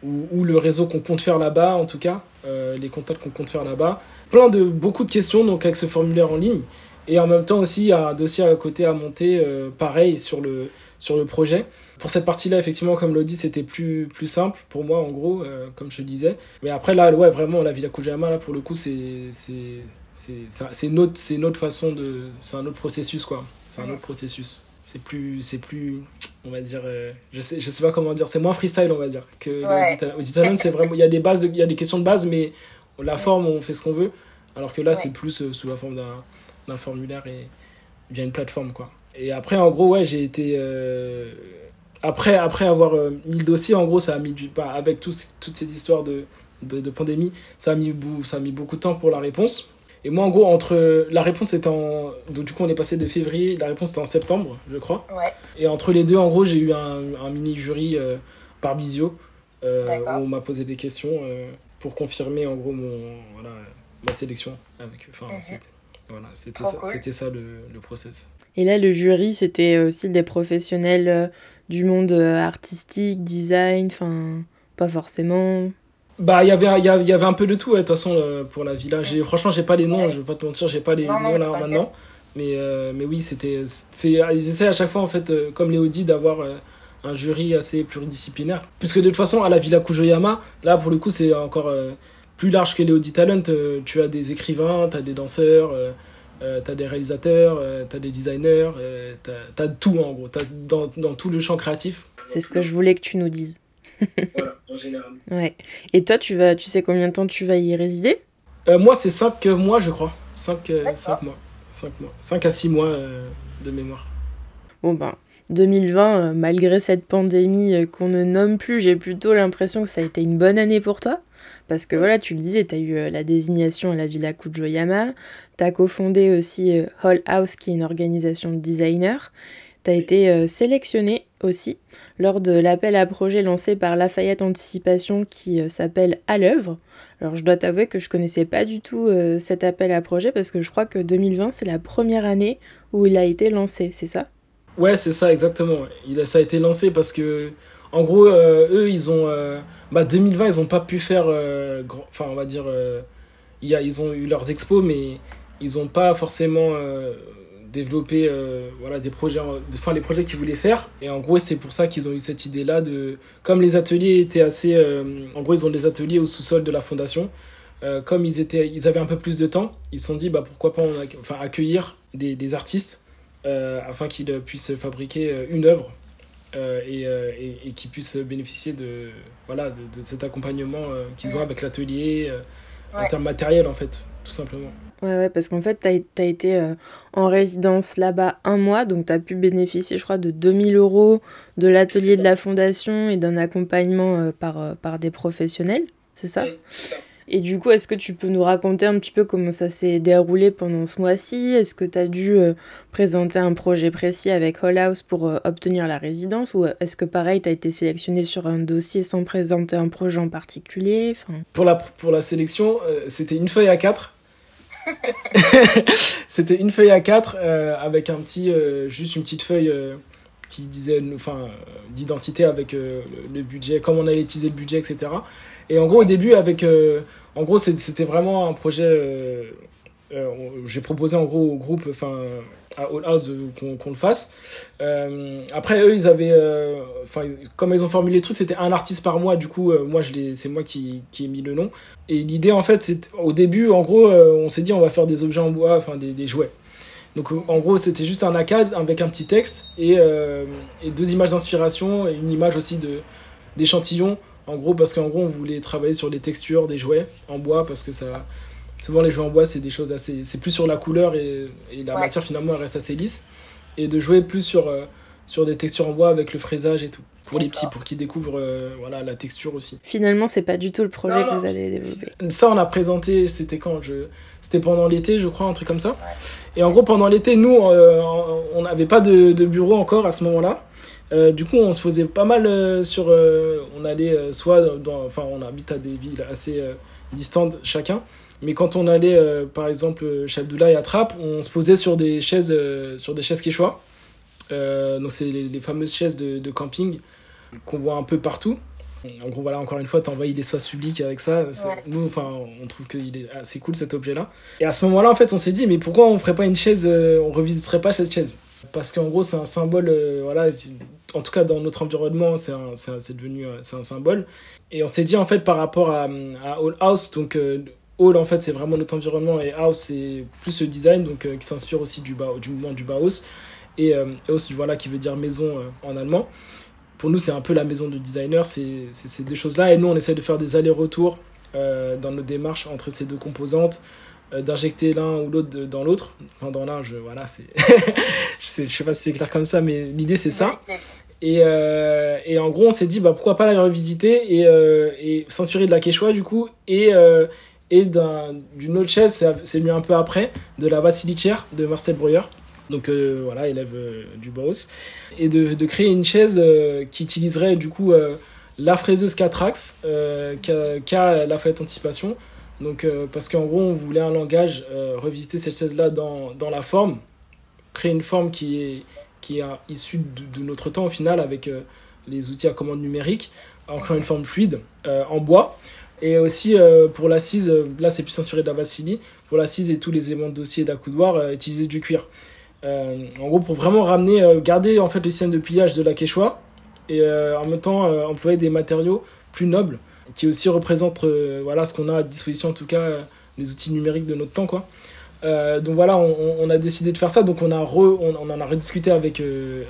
ou, ou, le réseau qu'on compte faire là-bas, en tout cas, les contacts qu'on compte faire là-bas. Plein de beaucoup de questions donc avec ce formulaire en ligne. Et en même temps aussi, il y a un dossier à côté à monter, pareil, sur le, sur le projet. Pour cette partie-là, effectivement, comme l'a dit, c'était plus, plus simple pour moi, en gros, euh, comme je disais. Mais après, là, ouais, vraiment, la Villa Kujama, là, pour le coup, c'est c'est une autre c'est une autre façon de c'est un autre processus quoi c'est un autre processus c'est plus c'est plus on va dire euh, je sais je sais pas comment dire c'est moins freestyle on va dire que ouais. c'est vraiment il y a des bases il y a des questions de base mais la forme on fait ce qu'on veut alors que là c'est plus euh, sous la forme d'un formulaire et bien une plateforme quoi et après, en gros, ouais, j'ai été. Euh, après, après avoir mis le dossier, en gros, ça a mis du. Bah, avec toutes ces histoires de, de, de, pandémie, ça a, mis, ça a mis beaucoup de temps pour la réponse. Et moi, en gros, entre. La réponse était en. Donc, du coup, on est passé de février, la réponse était en septembre, je crois. Ouais. Et entre les deux, en gros, j'ai eu un, un mini-jury euh, par visio, où on m'a posé des questions pour confirmer, en gros, mon, voilà, ma sélection. Avec, enfin, mhm. c'était, voilà, c'était ça, c'était ça le, le process. Et là, le jury, c'était aussi des professionnels euh, du monde euh, artistique, design, enfin, pas forcément. Bah, y il y, y avait un peu de tout, de toute façon, euh, pour la villa. J'ai, franchement, j'ai pas les noms, je vais pas te mentir, j'ai pas les noms là maintenant. Mais, mais oui, c'était. Ils essaient à chaque fois, en fait, comme Léo dit, d'avoir un jury assez pluridisciplinaire. Puisque de toute façon, à la Villa Kujoyama, là, pour le coup, c'est encore plus large que Léo Talent. tu as des écrivains, tu as des danseurs euh, t'as des réalisateurs, euh, t'as des designers, euh, t'as as tout en gros, as dans, dans, tout le champ créatif. C'est ce que je voulais que tu nous dises. [laughs] voilà, en général. Ouais. Et toi, tu, vas, tu sais combien de temps tu vas y résider? Moi, c'est 5 mois, je crois. 5, 5 mois. 5 mois. 5 à 6 mois de mémoire. Bon, ben, 2020, malgré cette pandémie qu'on ne nomme plus, j'ai plutôt l'impression que ça a été une bonne année pour toi. Parce que voilà, tu le disais, tu as eu euh, la désignation à la Villa Kujoyama, tu as cofondé aussi euh, Hall House, qui est une organisation de designers. Tu as été euh, sélectionné aussi lors de l'appel à projet lancé par Lafayette Anticipation qui s'appelle À l'œuvre. Alors je dois t'avouer que je connaissais pas du tout cet appel à projet parce que je crois que 2020 c'est la première année où il a été lancé, c'est ça? Ouais, c'est ça exactement. Il a, ça a été lancé parce que en gros, euh, eux, ils ont. Euh, bah, 2020, ils n'ont pas pu faire. Euh, enfin, on va dire. il y a, ils ont eu leurs expos, mais ils n'ont pas forcément développé voilà, des projets. Enfin, les projets qu'ils voulaient faire. Et en gros, c'est pour ça qu'ils ont eu cette idée-là de. Comme les ateliers étaient assez. en gros, ils ont des ateliers au sous-sol de la fondation. comme ils, étaient, ils avaient un peu plus de temps, ils se sont dit bah, pourquoi pas enfin, accueillir des, des artistes afin qu'ils puissent fabriquer une œuvre euh, euh, et, et, qui puissent bénéficier de, voilà, de, cet accompagnement euh, qu'ils ont avec l'atelier en termes matériels, en fait, tout simplement. Ouais, ouais, parce qu'en fait, tu as, été en résidence là-bas un mois, donc tu as pu bénéficier, je crois, de 2000 euros de l'atelier de la fondation et d'un accompagnement par, par des professionnels, c'est ça, ça. Et du coup, est-ce que tu peux nous raconter un petit peu comment ça s'est déroulé pendant ce mois-ci? Est-ce que tu as dû euh, présenter un projet précis avec Hall House pour euh, obtenir la résidence? Ou euh, est-ce que pareil, tu as été sélectionné sur un dossier sans présenter un projet en particulier? Enfin... pour, la, pour la sélection, c'était une feuille à quatre. [laughs] c'était une feuille à quatre avec un petit, juste une petite feuille qui disait, enfin, d'identité avec le, budget, comment on allait utiliser le budget, etc. Et en gros, au début, avec. Euh, en gros, c'était vraiment un projet. Euh, euh, j'ai proposé en gros au groupe, enfin à All House, qu'on le fasse. après, eux, ils avaient. Enfin, comme ils ont formulé le truc, c'était un artiste par mois. Du coup, moi, c'est moi qui, qui ai mis le nom. Et l'idée, en fait, c'est au début, en gros, on s'est dit, on va faire des objets en bois, enfin des, des jouets. Donc en gros, c'était juste un ACAD avec un petit texte et, et deux images d'inspiration et une image aussi d'échantillon en gros, parce qu'en gros, on voulait travailler sur les textures des jouets en bois, parce que ça. Souvent, les jouets en bois, c'est des choses assez. C'est plus sur la couleur et, et la matière, finalement, elle reste assez lisse. Et de jouer plus sur. Euh, sur des textures en bois avec le fraisage et tout. Pour les petits, pour qu'ils découvrent euh, voilà, la texture aussi. Finalement, c'est pas du tout le projet que vous allez développer. Ça, on a présenté, c'était quand je... C'était pendant l'été, je crois, un truc comme ça. Et en gros, pendant l'été, nous, euh, on n'avait pas de, de, bureau encore à ce moment-là. Euh, du coup, on se posait pas mal sur. on allait soit dans. Enfin, on habite à des villes assez distantes chacun. Mais quand on allait, par exemple, chez Abdoulaye à Trappes, on se posait sur des chaises, sur des chaises quechua. donc, c'est les, fameuses chaises de, de camping qu'on voit un peu partout. En gros, voilà, encore une fois, tu envahis l'espace public avec ça. Nous, enfin, on trouve qu'il est assez cool cet objet-là. Et à ce moment-là, en fait, on s'est dit, mais pourquoi on ferait pas une chaise, euh, on revisiterait pas cette chaise? Parce qu'en gros, c'est un symbole, euh, voilà, en tout cas dans notre environnement, c'est devenu euh, c'est un symbole. Et on s'est dit, en fait, par rapport à, à All House, donc Hall, en fait, c'est vraiment notre environnement, et House, c'est plus le design, donc qui s'inspire aussi du, du mouvement du Bauhaus. Et House, voilà, qui veut dire maison en allemand pour nous, c'est un peu la maison du designer, c'est ces deux choses-là. Et nous, on essaie de faire des allers-retours euh, dans nos démarches entre ces deux composantes, euh, d'injecter l'un ou l'autre dans l'autre. Enfin, dans l'un, je, voilà, c'est. [laughs] je, sais, je sais pas si c'est clair comme ça, mais l'idée, c'est ça. Et, euh, et, en gros, on s'est dit, bah, pourquoi pas la revisiter et, et s'inspirer de la Quechua, du coup, et, et d'une autre chaise, c'est mieux un peu après, de la Vassilichère de Marcel Breuer donc euh, voilà, élève euh, du boss, et de, créer une chaise euh, qui utiliserait du coup la fraiseuse 4-axes qu'a la fenêtre anticipation. Donc, parce qu'en gros, on voulait un langage, revisiter cette chaise-là dans, dans, la forme, créer une forme qui est, qui est issue de, de notre temps au final avec les outils à commande numérique, en créant une forme fluide en bois. Et aussi pour l'assise, là c'est plus inspiré Vassili, pour l'assise et tous les éléments de dossier d'accoudoir, utiliser du cuir. Euh, en gros, pour vraiment ramener, euh, garder en fait les scènes de pillage de la Quechua et euh, en même temps employer des matériaux plus nobles qui aussi représentent voilà, ce qu'on a à disposition, en tout cas, les outils numériques de notre temps. Quoi. donc voilà, on, a décidé de faire ça. Donc on, a on, en a rediscuté avec,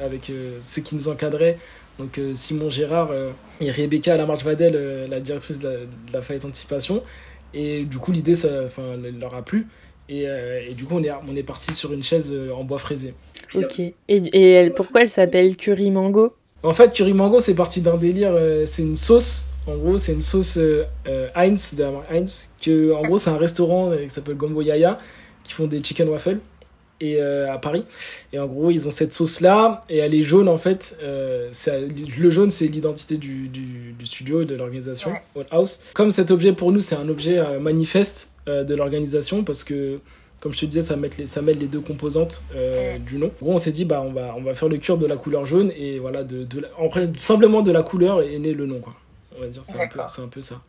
avec ceux qui nous encadraient. Donc Simon Gérard et Rebecca Lamarche Vadel, la directrice de la, de la Fayette Anticipation. Et du coup, l'idée, ça leur a plu. Euh, et, du coup, on est, on est parti sur une chaise euh, en bois fraisé. Ok. Et, et pourquoi elle s'appelle Curry Mango? En fait, Curry Mango, c'est parti d'un délire. Euh, c'est une sauce. En gros, c'est une sauce Heinz, de Heinz. Que, en gros, c'est un restaurant qui s'appelle Gombo Yaya qui font des chicken waffles et à Paris. Et en gros, ils ont cette sauce-là, et elle est jaune en fait. le jaune, c'est l'identité du, du, du, studio et de l'organisation, All House. Comme cet objet pour nous, c'est un objet manifeste euh, de l'organisation parce que comme je te disais, ça met les, ça met les deux composantes euh, du nom. En gros, on s'est dit, bah, on va, on va faire le cure de la couleur jaune, et voilà, de, de, simplement de la couleur est né le nom, quoi. On va dire, c'est un, peu, un peu ça.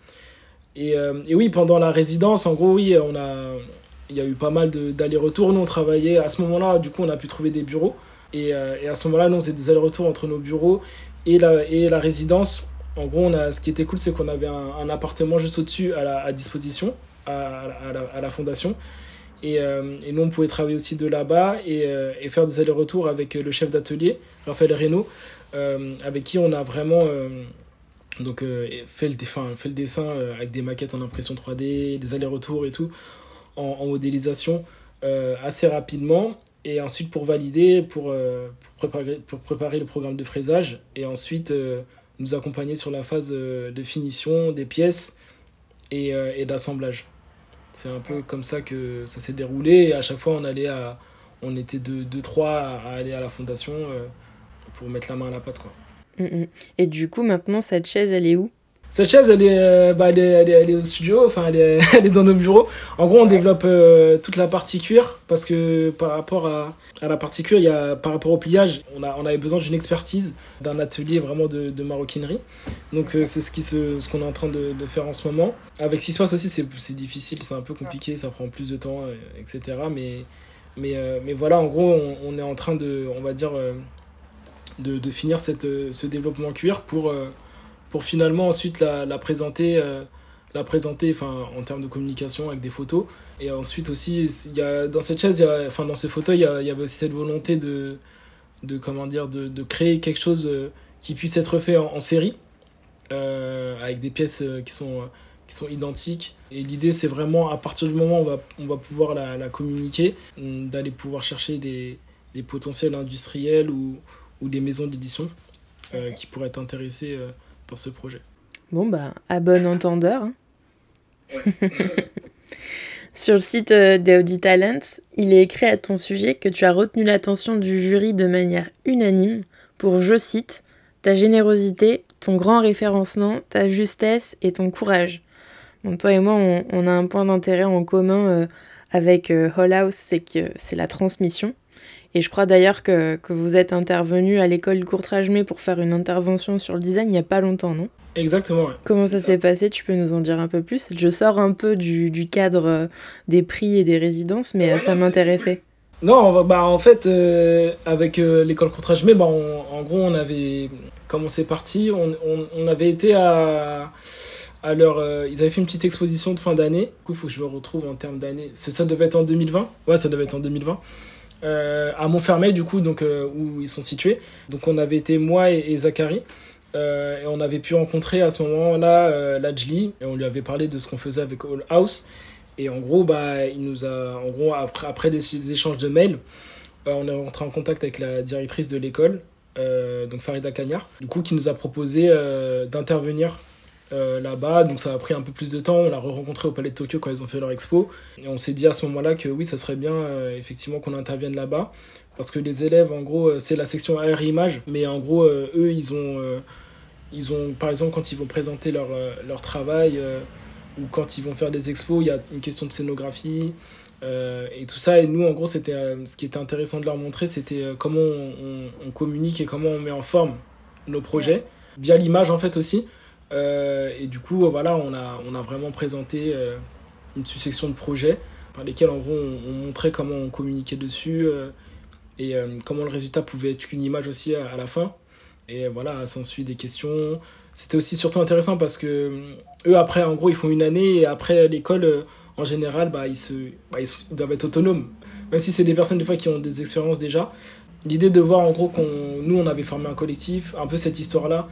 Et, euh, et, oui, pendant la résidence, en gros, oui, on a, il y a eu pas mal d'allers-retours. Nous, on travaillait, à ce moment-là, du coup, on a pu trouver des bureaux. Et, et à ce moment-là, nous, on faisait des allers-retours entre nos bureaux et la, et la résidence. En gros, on a, ce qui était cool, c'est qu'on avait un, appartement juste au-dessus à, à disposition à, la, fondation. Et, euh, et, nous, on pouvait travailler aussi de là-bas et, euh, et, faire des allers-retours avec le chef d'atelier, Raphaël Reynaud, euh, avec qui on a vraiment donc, fait, le, fait le dessin avec des maquettes en impression 3D, des allers-retours et tout, en, modélisation assez rapidement. Et ensuite, pour valider, pour, préparer, pour préparer le programme de fraisage, et ensuite nous accompagner sur la phase de finition des pièces et, et d'assemblage. C'est un peu comme ça que ça s'est déroulé. Et à chaque fois, on allait à, on était deux, deux trois à aller à la fondation euh, pour mettre la main à la pâte, quoi. Mm, mm. Et du coup, maintenant, cette chaise, elle est où? Cette chaise, elle est, euh, bah, elle est, elle est, au studio, enfin, elle est, [laughs] elle est dans nos bureaux. En gros, on développe euh, toute la partie cuir parce que par rapport à, à la partie cuir, y a, par rapport au pliage, on, a, on avait besoin d'une expertise, d'un atelier vraiment de, de maroquinerie. Donc, euh, c'est ce qu'on ce qu'on est en train de, de, faire en ce moment. Avec ce qui se passe aussi, c'est difficile, c'est un peu compliqué, ça prend plus de temps, etc. Mais, mais, mais voilà, en gros, on, on, est en train de, on va dire, de, de finir cette, ce développement cuir pour pour finalement ensuite la, présenter, euh, la présenter enfin, en termes de communication avec des photos. Et ensuite aussi, y a, dans cette chaise, enfin, dans ce fauteuil, il y, avait aussi cette volonté de, de, comment dire, de, de créer quelque chose euh, qui puisse être fait en, série, euh, avec des pièces qui sont, qui sont identiques. Et l'idée, c'est vraiment, à partir du moment où on va, on va pouvoir la, communiquer, d'aller pouvoir chercher des, des potentiels industriels ou, ou des maisons d'édition qui pourraient être intéressées ce projet. Bon, bah, à bon entendeur. Hein. [laughs] Sur le site d'Audi Talents, il est écrit à ton sujet que tu as retenu l'attention du jury de manière unanime pour, je cite, ta générosité, ton grand référencement, ta justesse et ton courage. Bon, toi et moi, on, a un point d'intérêt en commun euh, avec euh, Hall House, c'est que c'est la transmission. Et je crois d'ailleurs que, que, vous êtes intervenu à l'école Courtrage-May pour faire une intervention sur le design il n'y a pas longtemps, non? Exactement. Comment ça, s'est passé? Tu peux nous en dire un peu plus? Je sors un peu du, du cadre euh, des prix et des résidences, mais ça m'intéressait. Non, bah, en fait, avec l'école Courtrage-May, bah, en gros, on avait comment c'est parti on, on, avait été à, à leur. Euh, ils avaient fait une petite exposition de fin d'année. Du coup, il faut que je me retrouve en termes d'année. Ça devait être en 2020. Ouais, ça devait être en 2020. Euh, à Montfermeil, du coup, donc, euh, où ils sont situés. Donc, on avait été, moi et, Zachary. et on avait pu rencontrer à ce moment-là Lajli. Et on lui avait parlé de ce qu'on faisait avec All House. Et en gros, bah, il nous a. En gros, après, après des, échanges de mails, on est rentré en contact avec la directrice de l'école euh, donc Farida Cagnard, du coup, qui nous a proposé euh, d'intervenir euh, là-bas. Donc ça a pris un peu plus de temps. On l'a re-rencontré au Palais de Tokyo quand ils ont fait leur expo. Et on s'est dit à ce moment-là que oui, ça serait bien effectivement qu'on intervienne là-bas. Parce que les élèves, en gros, c'est la section AR Image. Mais en gros, eux, ils ont, ils ont, par exemple, quand ils vont présenter leur, leur travail ou quand ils vont faire des expos, il y a une question de scénographie. Euh, et tout ça, et nous, en gros, c'était euh, ce qui était intéressant de leur montrer, c'était euh, comment on, communique et comment on met en forme nos projets, via l'image en fait aussi. Et du coup, voilà, on a, on a vraiment présenté une succession de projets par lesquels, en gros, on, montrait comment on communiquait dessus et comment le résultat pouvait être une image aussi à, la fin. Et voilà, s'ensuit des questions. C'était aussi surtout intéressant parce que eux, après, en gros, ils font une année et après l'école en général, bah, ils, se, bah, ils doivent être autonomes. Même si c'est des personnes des fois qui ont des expériences déjà. L'idée de voir en gros qu'on nous, on avait formé un collectif, un peu cette histoire-là,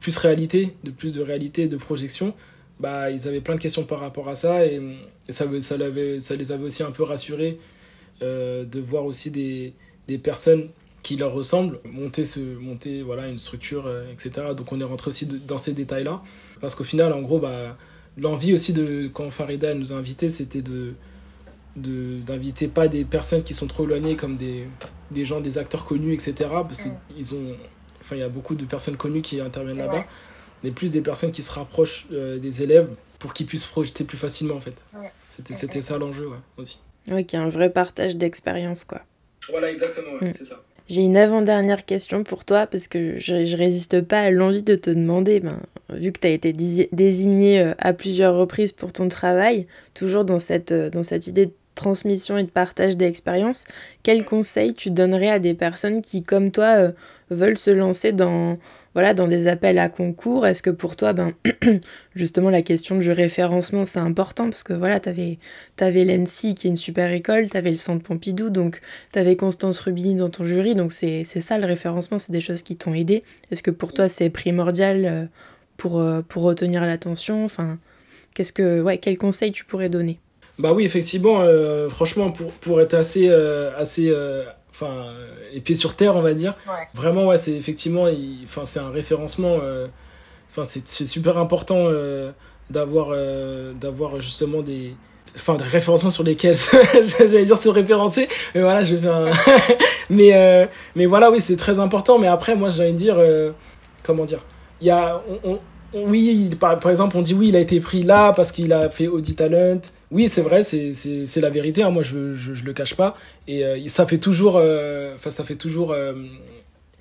plus réalité, de plus de réalité, de projection, bah, ils avaient plein de questions par rapport à ça et, ça, ça, ça, les avait aussi un peu rassurés euh, de voir aussi des, des personnes qui leur ressemblent monter, ce, monter voilà, une structure, euh, etc. Donc on est rentré aussi dans ces détails-là. Parce qu'au final, en gros, bah, l'envie aussi de quand Farida nous a invités c'était de d'inviter pas des personnes qui sont trop éloignées comme des, des gens des acteurs connus etc parce qu'ils ont enfin il y a beaucoup de personnes connues qui interviennent là-bas mais plus des personnes qui se rapprochent euh, des élèves pour qu'ils puissent projeter plus facilement en fait. C'était c'était ça l'enjeu ouais, aussi. Ouais qu'il y a un vrai partage d'expérience quoi. Voilà exactement mm. c'est ça. J'ai une avant-dernière question pour toi parce que je, je résiste pas à l'envie de te demander, ben, vu que tu as été désigné euh, à plusieurs reprises pour ton travail, toujours dans cette, euh, dans cette idée de transmission et de partage d'expériences, quels conseils tu donnerais à des personnes qui, comme toi, euh, veulent se lancer dans, voilà, dans des appels à concours? Est-ce que pour toi, ben, [clears throat] justement, la question du référencement, c'est important? Parce que voilà, tu avais, qui est une super école, tu avais le Centre Pompidou, donc tu avais Constance Rubini dans ton jury, donc c'est ça le référencement, c'est des choses qui t'ont aidé. Est-ce que pour toi, c'est primordial euh, pour, euh, pour retenir l'attention? Enfin, qu'est-ce que, ouais, quels conseils tu pourrais donner? Bah oui, effectivement, euh, franchement, pour, pour être assez, assez enfin les pieds sur terre on va dire vraiment ouais c'est effectivement enfin c'est un référencement euh, enfin c'est super important euh, d'avoir euh, d'avoir justement des enfin des référencements sur lesquels [laughs] j'allais dire se référencer mais voilà je vais un [laughs] mais mais voilà oui c'est très important mais après moi j'allais dire comment dire il y a on, oui, par, par, exemple, on dit oui, il a été pris là parce qu'il a fait Audi Talent. Oui, c'est vrai, c'est la vérité. Hein, moi, je, je, je, le cache pas. Et euh, ça fait toujours. Euh, enfin, ça fait toujours. Euh,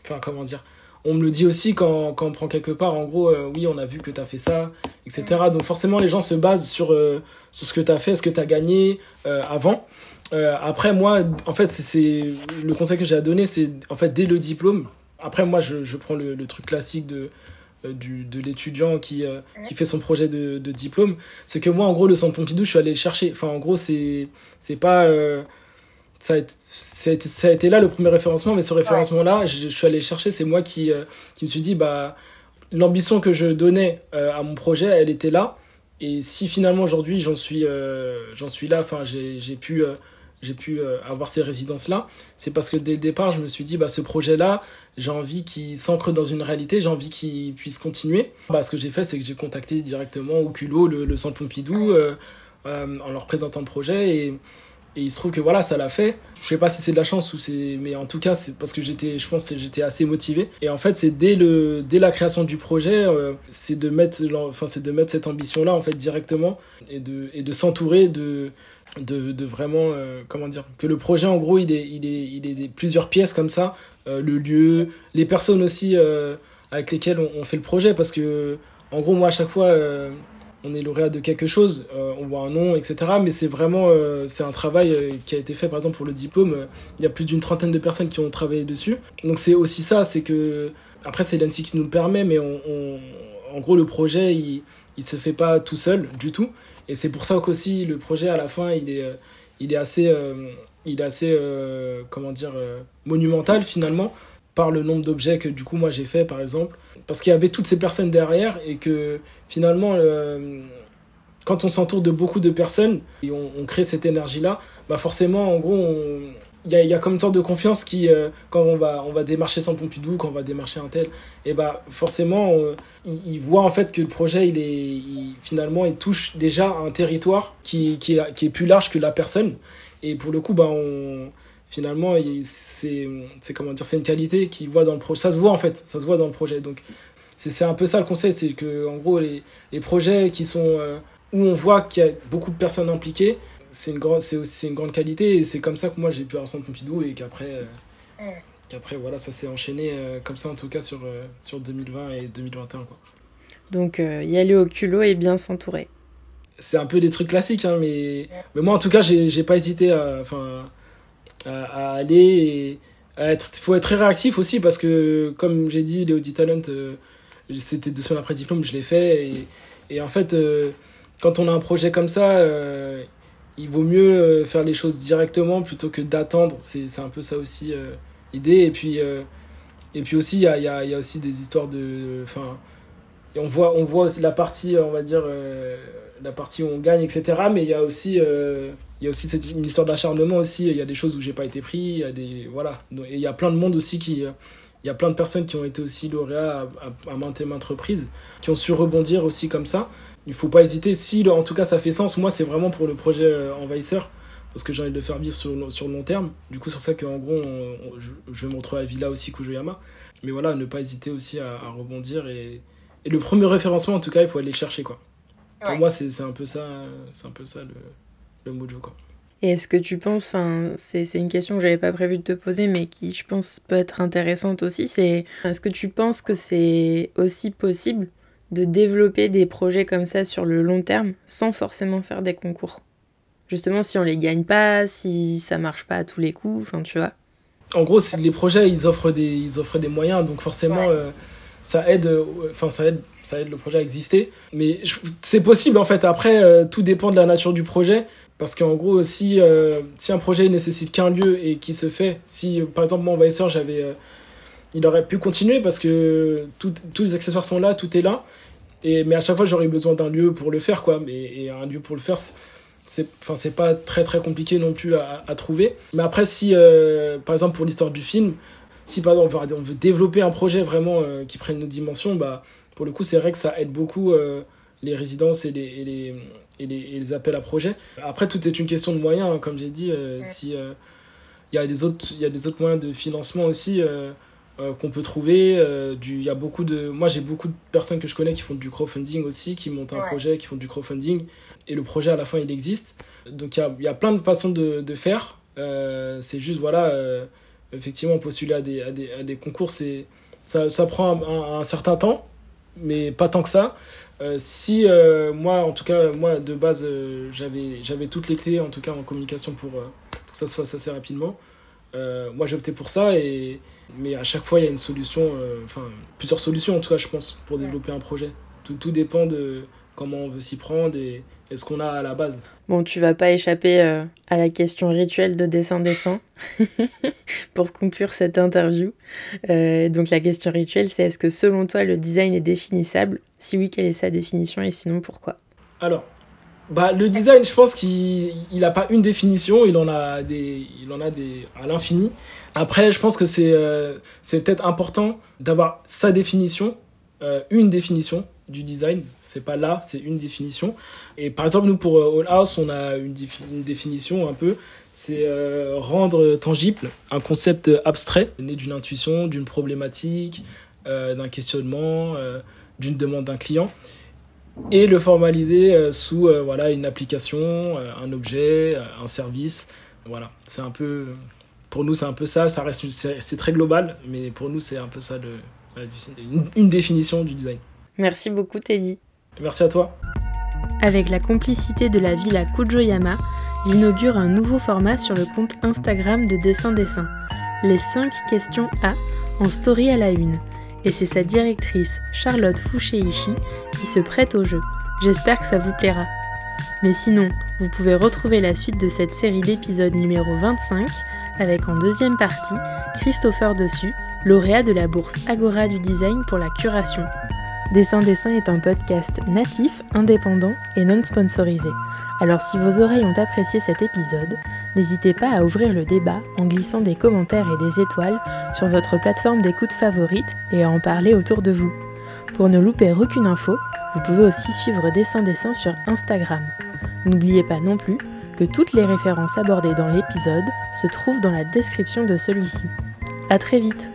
enfin, comment dire On me le dit aussi quand, quand on prend quelque part. En gros, oui, on a vu que tu as fait ça, etc. Donc, forcément, les gens se basent sur, sur ce que tu as fait, ce que tu as gagné avant. après, moi, en fait, c'est le conseil que j'ai à donner, c'est en fait dès le diplôme. Après, moi, je, je prends le, le truc classique de du, de l'étudiant qui, euh, qui fait son projet de, de diplôme, c'est que moi, en gros, le centre Pompidou, je suis allé le chercher. Enfin, en gros, c'est pas. Euh, ça, a été, ça, a été, là le premier référencement, mais ce référencement-là, je, suis allé le chercher. C'est moi qui, qui me suis dit, bah, l'ambition que je donnais à mon projet, elle était là. Et si finalement aujourd'hui j'en suis, j'en suis là, enfin, j'ai pu j'ai pu avoir ces résidences-là, c'est parce que dès le départ, je me suis dit, bah, ce projet-là, j'ai envie qu'il s'ancre dans une réalité, j'ai envie qu'il puisse continuer. Bah, ce que j'ai fait, c'est que j'ai contacté directement au le, Centre Pompidou en leur présentant le projet et il se trouve que voilà, ça l'a fait. Je sais pas si c'est de la chance ou c'est, mais en tout cas, c'est parce que j'étais, je pense que j'étais assez motivé. Et en fait, c'est dès le, dès la création du projet, euh, c'est de mettre, enfin, c'est de mettre cette ambition-là en fait directement et de, et de s'entourer de, de, de vraiment, euh, comment dire, que le projet en gros, il est, il est, il est plusieurs pièces comme ça, euh, le lieu, les personnes aussi avec lesquelles on, on, fait le projet, parce que en gros, moi à chaque fois on est lauréat de quelque chose, euh, on voit un nom, etc. Mais c'est vraiment euh, c'est un travail euh, qui a été fait, par exemple, pour le diplôme. Il y a plus d'une trentaine de personnes qui ont travaillé dessus. Donc c'est aussi ça, c'est que. Après, c'est l'ANSI qui nous le permet, mais on, en gros, le projet, il ne se fait pas tout seul du tout. Et c'est pour ça qu'aussi, le projet, à la fin, il est, il est assez. il est assez comment dire monumental finalement par le nombre d'objets que du coup moi j'ai fait par exemple parce qu'il y avait toutes ces personnes derrière et que finalement euh, quand on s'entoure de beaucoup de personnes et on, crée cette énergie là bah forcément en gros il y a, comme une sorte de confiance qui euh, quand on va on va démarcher sans Pompidou quand on va démarcher un tel et bah forcément il, voit en fait que le projet il est finalement il touche déjà un territoire qui, qui, est, plus large que la personne. Et pour le coup bah finalement c'est comment dire c'est une qualité qui voit dans le projet ça se voit en fait. Ça se voit dans le projet. Donc c'est un peu ça le conseil c'est que en gros les, les projets qui sont euh, où on voit qu'il y a beaucoup de personnes impliquées c'est une grande c'est aussi une grande qualité et c'est comme ça que moi j'ai pu avoir Pompidou et qu'après euh, qu'après voilà ça s'est enchaîné euh, comme ça en tout cas sur sur 2020 et 2021 quoi. Donc y aller au culot et bien s'entourer. C'est un peu des trucs classiques hein, mais mais moi en tout cas j'ai pas hésité à enfin à, aller et être faut être très réactif aussi parce que comme j'ai dit les Audi Talent euh, c'était deux semaines après le diplôme je l'ai fait et, et en fait euh, quand on a un projet comme ça euh, il vaut mieux faire les choses directement plutôt que d'attendre c'est un peu ça aussi l'idée et puis et puis aussi il y a, y, y a aussi des histoires de enfin on voit on voit la partie on va dire la partie où on gagne etc mais il y a aussi il y a aussi cette, une histoire d'acharnement aussi. Il y a des choses où j'ai pas été pris. Y a des voilà. Et il y a plein de monde aussi qui il y a plein de personnes qui ont été aussi lauréats à, à, maintes et maintes reprises, qui ont su rebondir aussi comme ça. Il faut pas hésiter. Si en tout cas ça fait sens, moi c'est vraiment pour le projet euh, Envahisseur parce que j'ai envie de le faire vivre sur, sur le long terme. Du coup, c'est ça qu'en gros, je, vais me retrouver à la villa aussi Kujoyama. Mais voilà, ne pas hésiter aussi à, rebondir. Et, et, le premier référencement, en tout cas, il faut aller le chercher. Quoi. Pour moi, c'est un peu ça, c'est un peu ça le, le mojo quoi. Et est-ce que tu penses, enfin, c'est une question que j'avais pas prévu de te poser, mais qui, je pense, peut être intéressante aussi, c'est est-ce que tu penses que c'est aussi possible de développer des projets comme ça sur le long terme sans forcément faire des concours Justement, si on les gagne pas, si ça marche pas à tous les coups, enfin, tu vois. En gros, les projets, ils offrent des, ils offrent des moyens, donc forcément, euh, ça aide, euh, enfin, ça aide, ça aide le projet à exister. Mais c'est possible, en fait. Après, euh, tout dépend de la nature du projet. Parce qu'en gros, si, euh, si un projet nécessite qu'un lieu et qui se fait, si par exemple mon envahisseur, j'avais, euh, il aurait pu continuer parce que tous les accessoires sont là, tout est là. Et, mais à chaque fois, j'aurais besoin d'un lieu pour le faire, quoi. Mais, et un lieu pour le faire, c'est enfin c'est pas très très compliqué non plus à, à trouver. Mais après, si euh, par exemple pour l'histoire du film, si par exemple on veut, développer un projet vraiment qui prenne une dimension, bah pour le coup, c'est vrai que ça aide beaucoup les résidences et les, et les, et les, et les, appels à projets. Après, tout est une question de moyens, hein, comme j'ai dit. Euh, si euh, il y a des autres, il y a des autres moyens de financement aussi euh, qu'on peut trouver. Il y a beaucoup de, moi, j'ai beaucoup de personnes que je connais qui font du crowdfunding aussi, qui montent un projet, qui font du crowdfunding, et le projet à la fin il existe. Donc il y a, y a, plein de façons de, de faire. c'est juste voilà, effectivement postuler à des, à des, à des concours, c'est ça, ça prend un, un certain temps mais pas tant que ça. Euh, si euh, moi, en tout cas, moi de base, euh, j'avais j'avais toutes les clés, en tout cas en communication pour, pour que ça se fasse assez rapidement. moi, j'ai opté pour ça, et, mais à chaque fois, il y a une solution, enfin, plusieurs solutions en tout cas, je pense, pour développer un projet. Tout, tout dépend de, comment on veut s'y prendre et, ce qu'on a à la base. Bon, tu vas pas échapper euh, à la question rituelle de dessin-dessin [laughs] pour conclure cette interview. Euh, donc la question rituelle, c'est est-ce que selon toi le design est définissable? Si oui, quelle est sa définition et sinon pourquoi? Alors, bah, le design, je pense qu'il n'a pas une définition, il en a des, il en a des à l'infini. Après, je pense que c'est euh, peut-être important d'avoir sa définition, euh, une définition du design. C'est pas là, c'est une définition. Et par exemple, nous pour euh, All House, on a une, une définition un peu, c'est rendre tangible un concept abstrait né d'une intuition, d'une problématique, d'un questionnement, d'une demande d'un client et le formaliser euh, sous euh, voilà une application, euh, un objet, un service. Voilà, c'est un peu pour nous c'est un peu ça, ça reste c'est très global, mais pour nous c'est un peu ça le, une, une définition du design. Merci beaucoup Teddy. Merci à toi. Avec la complicité de la villa Kujoyama, j'inaugure un nouveau format sur le compte Instagram de Dessin Dessin. Les 5 questions A en story à la une et c'est sa directrice Charlotte Fouché-Ishi qui se prête au jeu. J'espère que ça vous plaira. Mais sinon, vous pouvez retrouver la suite de cette série d'épisodes numéro 25 avec en deuxième partie Christopher Dessus, lauréat de la bourse Agora du design pour la curation. Dessin Dessin est un podcast natif, indépendant et non sponsorisé. Alors si vos oreilles ont apprécié cet épisode, n'hésitez pas à ouvrir le débat en glissant des commentaires et des étoiles sur votre plateforme d'écoute favorite et à en parler autour de vous. Pour ne louper aucune info, vous pouvez aussi suivre Dessin Dessin sur Instagram. N'oubliez pas non plus que toutes les références abordées dans l'épisode se trouvent dans la description de celui-ci. A très vite